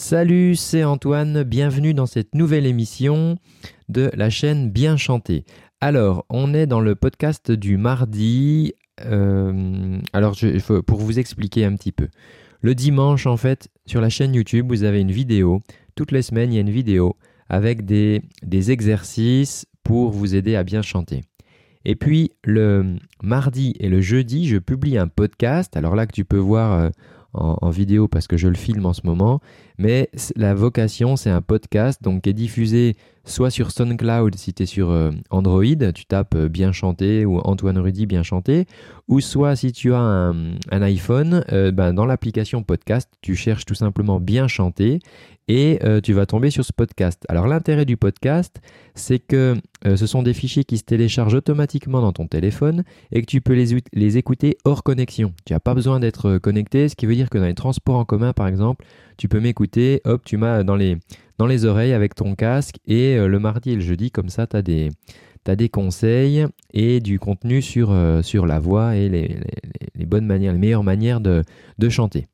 Salut, c'est Antoine, bienvenue dans cette nouvelle émission de la chaîne Bien Chanter. Alors, on est dans le podcast du mardi. Euh, alors, pour vous expliquer un petit peu. Le dimanche, en fait, sur la chaîne YouTube, vous avez une vidéo. Toutes les semaines, il y a une vidéo avec des, des exercices pour vous aider à bien chanter. Et puis, le mardi et le jeudi, je publie un podcast. Alors là, que tu peux voir euh, en, vidéo parce que je le filme en ce moment. Mais la vocation, c'est un podcast donc qui est diffusé soit sur SoundCloud si tu es sur euh, Android, tu tapes euh, bien chanté ou Antoine Rudy bien chanté, ou soit si tu as un, iPhone, euh, ben, dans l'application podcast, tu cherches tout simplement bien chanter et tu vas tomber sur ce podcast. Alors l'intérêt du podcast, c'est que ce sont des fichiers qui se téléchargent automatiquement dans ton téléphone et que tu peux les, les écouter hors connexion. Tu n'as pas besoin d'être connecté, ce qui veut dire que dans les transports en commun par exemple, tu peux m'écouter, hop, tu m'as dans les, dans les oreilles avec ton casque et euh, le mardi et le jeudi, comme ça, tu as des, conseils et du contenu sur, euh, la voix et les, bonnes manières, les meilleures manières de, de chanter.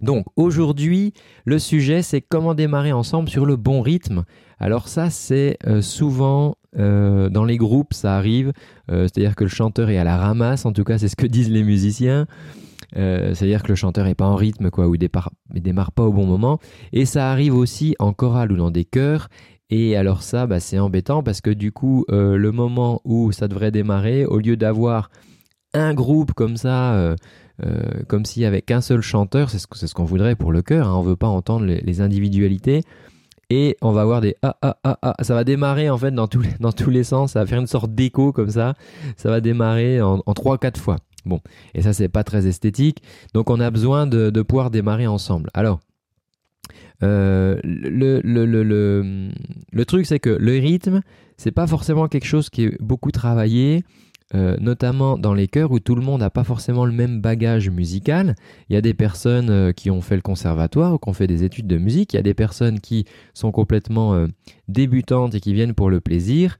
Donc aujourd'hui, le sujet c'est comment démarrer ensemble sur le bon rythme. Alors ça c'est euh, souvent dans les groupes, ça arrive, c'est-à-dire que le chanteur est à la ramasse, en tout cas c'est ce que disent les musiciens. Euh, c'est-à-dire que le chanteur n'est pas en rythme, quoi, ou il démarre, démarre pas au bon moment. Et ça arrive aussi en chorale ou dans des chœurs. Et alors ça, bah, c'est embêtant parce que du coup, euh, le moment où ça devrait démarrer, au lieu d'avoir un groupe comme ça, euh, comme y avait qu'un seul chanteur, c'est ce, qu'on voudrait pour le chœur, hein, on veut pas entendre les, individualités, et on va avoir des ah ah ah ah, ça va démarrer en fait dans tous les, dans tous les sens, ça va faire une sorte d'écho comme ça, ça va démarrer en, en 3-4 fois. Bon, et ça c'est pas très esthétique, donc on a besoin de, pouvoir démarrer ensemble. Alors, euh, le, truc c'est que le rythme, c'est pas forcément quelque chose qui est beaucoup travaillé. Euh, notamment dans les chœurs où tout le monde n'a pas forcément le même bagage musical. Il y a des personnes euh, qui ont fait le conservatoire ou qui ont fait des études de musique, il y a des personnes qui sont complètement débutantes et qui viennent pour le plaisir,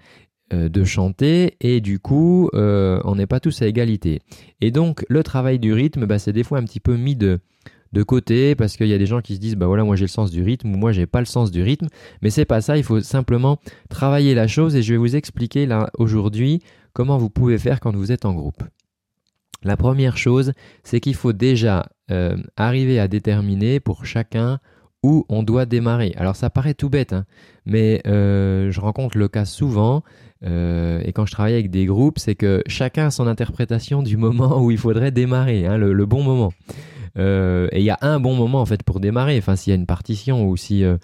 de chanter et du coup euh, on n'est pas tous à égalité. Et donc le travail du rythme, bah, c'est des fois un petit peu mis de, de côté parce qu'il y a des gens qui se disent bah voilà moi j'ai le sens du rythme ou moi j'ai pas le sens du rythme mais c'est pas ça il faut simplement travailler la chose et je vais vous expliquer là aujourd'hui comment vous pouvez faire quand vous êtes en groupe. La première chose c'est qu'il faut déjà euh, arriver à déterminer pour chacun où on doit démarrer. Alors ça paraît tout bête, hein, mais je rencontre le cas souvent euh, et quand je travaille avec des groupes, c'est que chacun a son interprétation du moment où il faudrait démarrer, hein, le, bon moment. Euh, et il y a un bon moment en fait pour démarrer. Enfin, s'il y a une partition ou si, euh,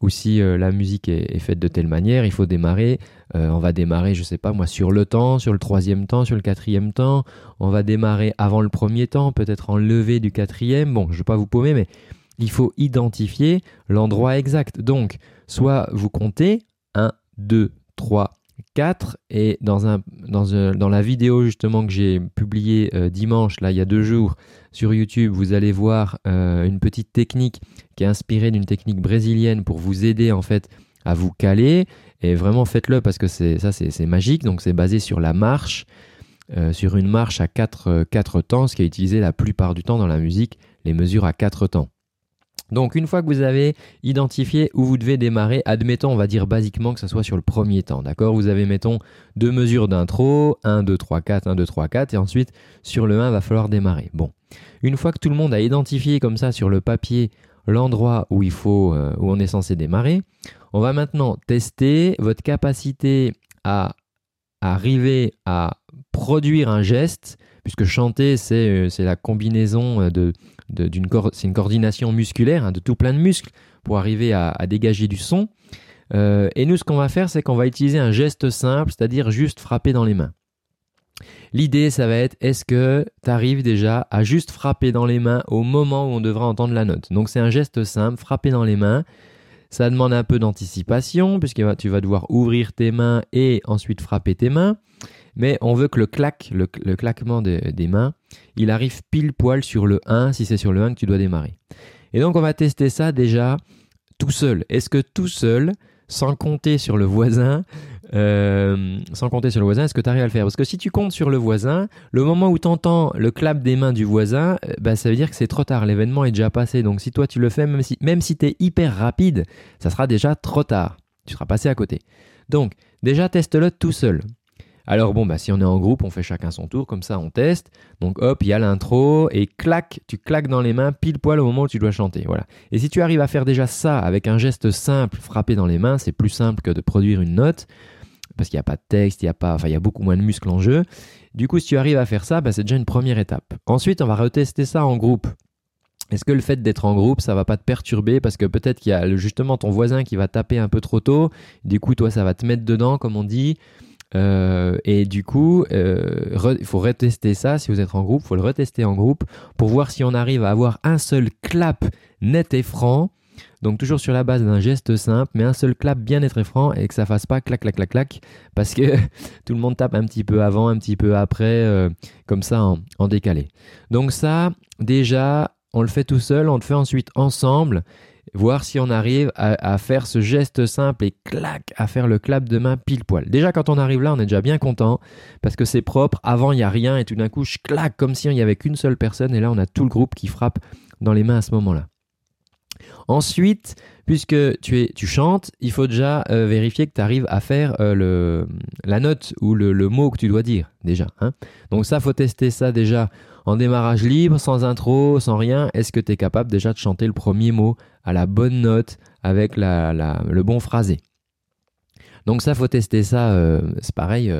ou si la musique est, faite de telle manière, il faut démarrer. on va démarrer, je sais pas moi, sur le temps, sur le troisième temps, sur le quatrième temps. On va démarrer avant le premier temps, peut-être en levé du quatrième. Bon, je vais pas vous paumer, mais il faut identifier l'endroit exact. Donc, soit vous comptez 1, 2, 3, 4 et dans, un, dans, euh, dans la vidéo justement que j'ai publiée euh, dimanche, là il y a deux jours sur YouTube, vous allez voir euh, une petite technique qui est inspirée d'une technique brésilienne pour vous aider en fait à vous caler. Et vraiment faites-le parce que ça c'est magique. Donc c'est basé sur la marche sur une marche à 4, 4 temps ce qui est utilisé la plupart du temps dans la musique les mesures à 4 temps donc une fois que vous avez identifié où vous devez démarrer, admettons, on va dire basiquement que ce soit sur le premier temps, d'accord? Vous avez, mettons, deux mesures d'intro, 1, 2, 3, 4, 1, 2, 3, 4, et ensuite sur le 1, va falloir démarrer. Bon, une fois que tout le monde a identifié comme ça sur le papier l'endroit où il faut, euh, où on est censé démarrer, on va maintenant tester votre capacité à arriver à produire un geste, puisque chanter, c'est euh, la combinaison euh, d'une c'est une coordination musculaire hein, de tout plein de muscles pour arriver à, dégager du son. Euh, et nous, ce qu'on va faire, c'est qu'on va utiliser un geste simple, c'est-à-dire juste frapper dans les mains. L'idée, ça va être, est-ce que tu arrives déjà à juste frapper dans les mains au moment où on devra entendre la note? Donc c'est un geste simple, frapper dans les mains. Ça demande un peu d'anticipation, puisque tu vas devoir ouvrir tes mains et ensuite frapper tes mains mais on veut que le le, claquement des mains, il arrive pile poil sur le 1 si c'est sur le 1 que tu dois démarrer. Et donc on va tester ça déjà tout seul. Est-ce que tout seul, sans compter sur le voisin, euh, sans compter sur le voisin, est-ce que tu arrives à le faire? Parce que si tu comptes sur le voisin, le moment où tu entends le clap des mains du voisin, euh, bah, ça veut dire que c'est trop tard, l'événement est déjà passé. Donc si toi tu le fais, même si, même si tu es hyper rapide, ça sera déjà trop tard. Tu seras passé à côté. Donc déjà teste-le tout seul. Alors bon, bah, si on est en groupe, on fait chacun son tour, comme ça on teste. Donc hop, il y a l'intro et clac, tu claques dans les mains pile poil au moment où tu dois chanter. Voilà. Et si tu arrives à faire déjà ça avec un geste simple, frapper dans les mains, c'est plus simple que de produire une note parce qu'il n'y a pas de texte, il y a pas, enfin il y a beaucoup moins de muscles en jeu. Du coup, si tu arrives à faire ça, bah, c'est déjà une première étape. Ensuite, on va retester ça en groupe. Est-ce que le fait d'être en groupe, ça va pas te perturber parce que peut-être qu'il y a justement ton voisin qui va taper un peu trop tôt, du coup toi ça va te mettre dedans comme on dit. Euh, et du coup, euh, il faut retester ça. Si vous êtes en groupe, il faut le retester en groupe pour voir si on arrive à avoir un seul clap net et franc. Donc toujours sur la base d'un geste simple, mais un seul clap bien net et franc et que ça fasse pas clac clac clac clac parce que tout le monde tape un petit peu avant, un petit peu après, euh, comme ça en décalé. Donc ça, déjà, on le fait tout seul, on le fait ensuite ensemble voir si on arrive à, faire ce geste simple et clac, à faire le clap de main pile poil. Déjà, quand on arrive là, on est déjà bien content parce que c'est propre. Avant, il n'y a rien et tout d'un coup, je claque comme si il n'y avait qu'une seule personne et là, on a tout le groupe qui frappe dans les mains à ce moment-là. Ensuite, puisque tu, es, tu chantes, il faut déjà euh, vérifier que tu arrives à faire euh, la note ou le, mot que tu dois dire déjà. Hein. Donc ça, faut tester ça déjà en démarrage libre, sans intro, sans rien. Est-ce que tu es capable déjà de chanter le premier mot à la bonne note avec le bon phrasé? Donc ça, faut tester ça, euh, c'est pareil.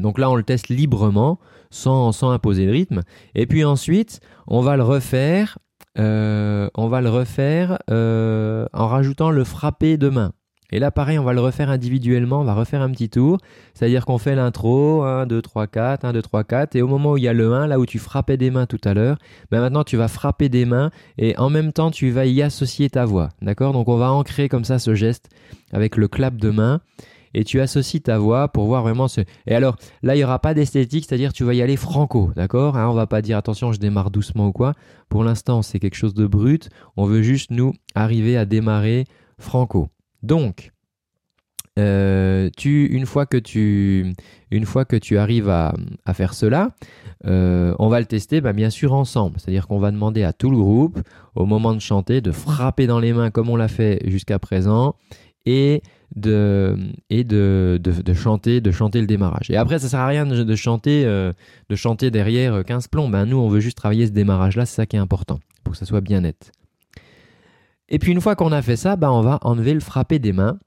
Donc là, on le teste librement, sans, sans, imposer le rythme. Et puis ensuite, on va le refaire, euh, on va le refaire en rajoutant le frappé de main. Et là, pareil, on va le refaire individuellement, on va refaire un petit tour. C'est-à-dire qu'on fait l'intro, 1, 2, 3, 4, 1, 2, 3, 4. Et au moment où il y a le 1, là où tu frappais des mains tout à l'heure, ben maintenant tu vas frapper des mains et en même temps tu vas y associer ta voix. D'accord? Donc on va ancrer comme ça ce geste avec le clap de main. Et tu associes ta voix pour voir vraiment ce. Et alors, là, il n'y aura pas d'esthétique, c'est-à-dire tu vas y aller franco, d'accord hein On va pas dire attention, je démarre doucement ou quoi. Pour l'instant, c'est quelque chose de brut. On veut juste nous arriver à démarrer franco. Donc, euh, tu, une, fois que tu, une fois que tu arrives à, faire cela, euh, on va le tester bah, bien sûr ensemble. C'est-à-dire qu'on va demander à tout le groupe, au moment de chanter, de frapper dans les mains comme on l'a fait jusqu'à présent et de, chanter, le démarrage. Et après, ça sert à rien de, chanter, euh, chanter derrière 15 plombs. Ben, nous, on veut juste travailler ce démarrage-là, c'est ça qui est important, pour que ça soit bien net. Et puis une fois qu'on a fait ça, bah, on va enlever le frappé des mains.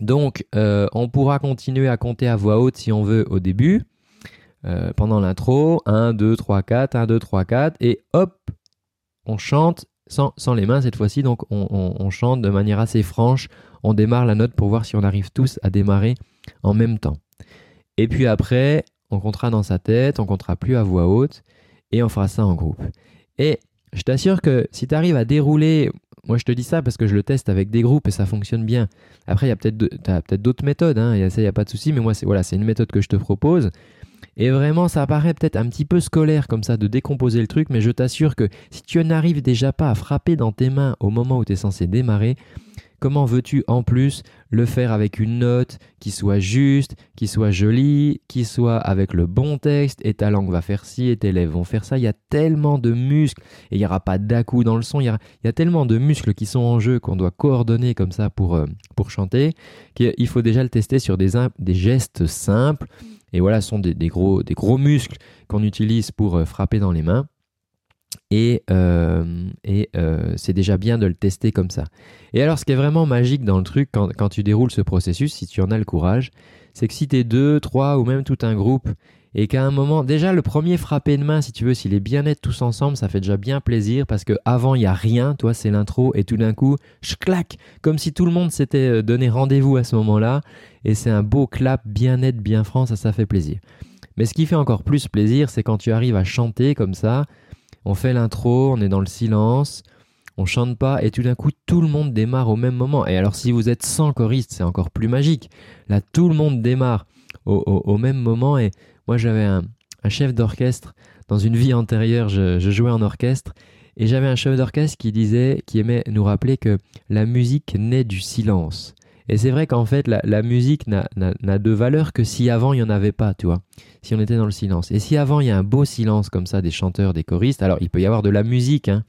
Donc euh, on pourra continuer à compter à voix haute si on veut au début, euh, pendant l'intro. 1, 2, 3, 4, 1, 2, 3, 4. Et hop, on chante sans, les mains cette fois-ci. Donc on, chante de manière assez franche. On démarre la note pour voir si on arrive tous à démarrer en même temps. Et puis après, on comptera dans sa tête, on comptera plus à voix haute et on fera ça en groupe. Et je t'assure que si tu arrives à dérouler, moi je te dis ça parce que je le teste avec des groupes et ça fonctionne bien. Après, il y a peut-être peut d'autres méthodes, hein, ça, il n'y a pas de souci, mais moi, c'est une méthode que je te propose. Et vraiment, ça paraît peut-être un petit peu scolaire comme ça de décomposer le truc, mais je t'assure que si tu n'arrives déjà pas à frapper dans tes mains au moment où tu es censé démarrer, Comment veux-tu en plus le faire avec une note qui soit juste, qui soit jolie, qui soit avec le bon texte? Et ta langue va faire ci et tes lèvres vont faire ça. Il y a tellement de muscles et il n'y aura pas dà dans le son. Il y, a, tellement de muscles qui sont en jeu qu'on doit coordonner comme ça pour, euh, chanter qu'il faut déjà le tester sur des, gestes simples. Et voilà, ce sont des, gros, des gros muscles qu'on utilise pour euh, frapper dans les mains. Et, euh, euh, c'est déjà bien de le tester comme ça. Et alors, ce qui est vraiment magique dans le truc, quand, tu déroules ce processus, si tu en as le courage, c'est que si tu es deux, trois ou même tout un groupe, et qu'à un moment, déjà le premier frappé de main, si tu veux, s'il est bien net tous ensemble, ça fait déjà bien plaisir parce que avant il y a rien, toi c'est l'intro, et tout d'un coup, je comme si tout le monde s'était euh, donné rendez-vous à ce moment-là, et c'est un beau clap bien net, bien franc, ça, ça fait plaisir. Mais ce qui fait encore plus plaisir, c'est quand tu arrives à chanter comme ça, on fait l'intro, on est dans le silence, on chante pas et tout d'un coup tout le monde démarre au même moment. Et alors si vous êtes 100 choristes, c'est encore plus magique. Là tout le monde démarre au, même moment et moi j'avais un, chef d'orchestre dans une vie antérieure, je, jouais en orchestre et j'avais un chef d'orchestre qui disait, qui aimait nous rappeler que la musique naît du silence. Et c'est vrai qu'en fait, la, musique n'a de valeur que si avant il n'y en avait pas, tu vois. Si on était dans le silence. Et si avant il y a un beau silence comme ça des chanteurs, des choristes, alors il peut y avoir de la musique, hein,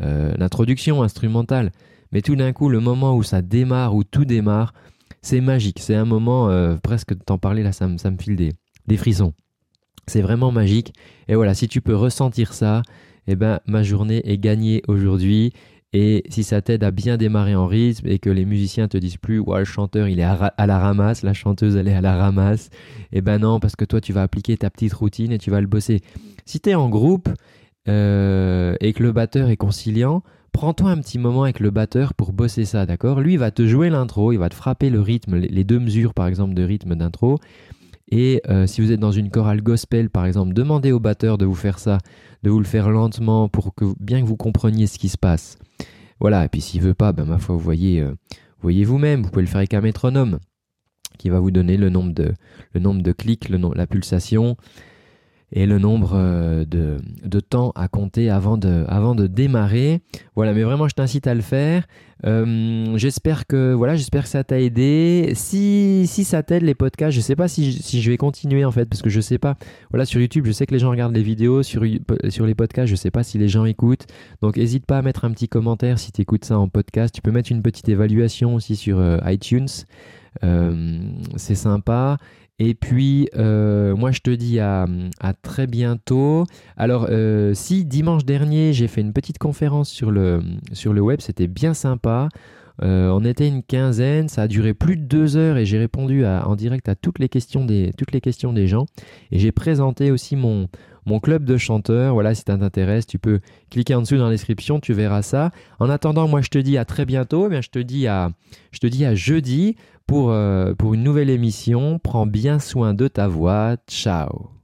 euh, l'introduction instrumentale. Mais tout d'un coup, le moment où ça démarre, où tout démarre, c'est magique. C'est un moment, euh, presque t'en parler là, ça me, ça file des, des frissons. C'est vraiment magique. Et voilà, si tu peux ressentir ça, eh ben, ma journée est gagnée aujourd'hui. Et si ça t'aide à bien démarrer en rythme et que les musiciens te disent plus, ouais, le chanteur il est à, la ramasse, la chanteuse elle est à la ramasse, eh ben non, parce que toi tu vas appliquer ta petite routine et tu vas le bosser. Si tu es en groupe euh, et que le batteur est conciliant, prends-toi un petit moment avec le batteur pour bosser ça, d'accord? Lui il va te jouer l'intro, il va te frapper le rythme, les deux mesures par exemple de rythme d'intro. Et euh, si vous êtes dans une chorale gospel, par exemple, demandez au batteur de vous faire ça, de vous le faire lentement pour que bien que vous compreniez ce qui se passe. Voilà, et puis s'il veut pas, ben ma foi, vous voyez, euh, voyez vous-même, vous pouvez le faire avec un métronome qui va vous donner le nombre de, le nombre de clics, le, la pulsation, et le nombre euh, de, de, temps à compter avant de, avant de démarrer. Voilà, mais vraiment, je t'incite à le faire. Euh, j'espère que voilà, j'espère que ça t'a aidé. Si, si ça t'aide les podcasts, je sais pas si, si, je vais continuer en fait, parce que je sais pas. Voilà, sur YouTube, je sais que les gens regardent les vidéos. Sur, sur les podcasts, je sais pas si les gens écoutent. Donc, n'hésite pas à mettre un petit commentaire si tu écoutes ça en podcast. Tu peux mettre une petite évaluation aussi sur euh, iTunes. c'est sympa. Et puis, euh, moi, je te dis à, très bientôt. Alors, euh, si dimanche dernier, j'ai fait une petite conférence sur le, sur le web, c'était bien sympa. Euh, on était une quinzaine, ça a duré plus de deux heures et j'ai répondu en direct à toutes les questions des, toutes les questions des gens. Et j'ai présenté aussi mon, mon club de chanteurs. Voilà, si ça t'intéresse, tu peux cliquer en dessous dans la description, tu verras ça. En attendant, moi je te dis à très bientôt. Eh je te dis à, je te dis à jeudi pour, euh, pour une nouvelle émission. Prends bien soin de ta voix. Ciao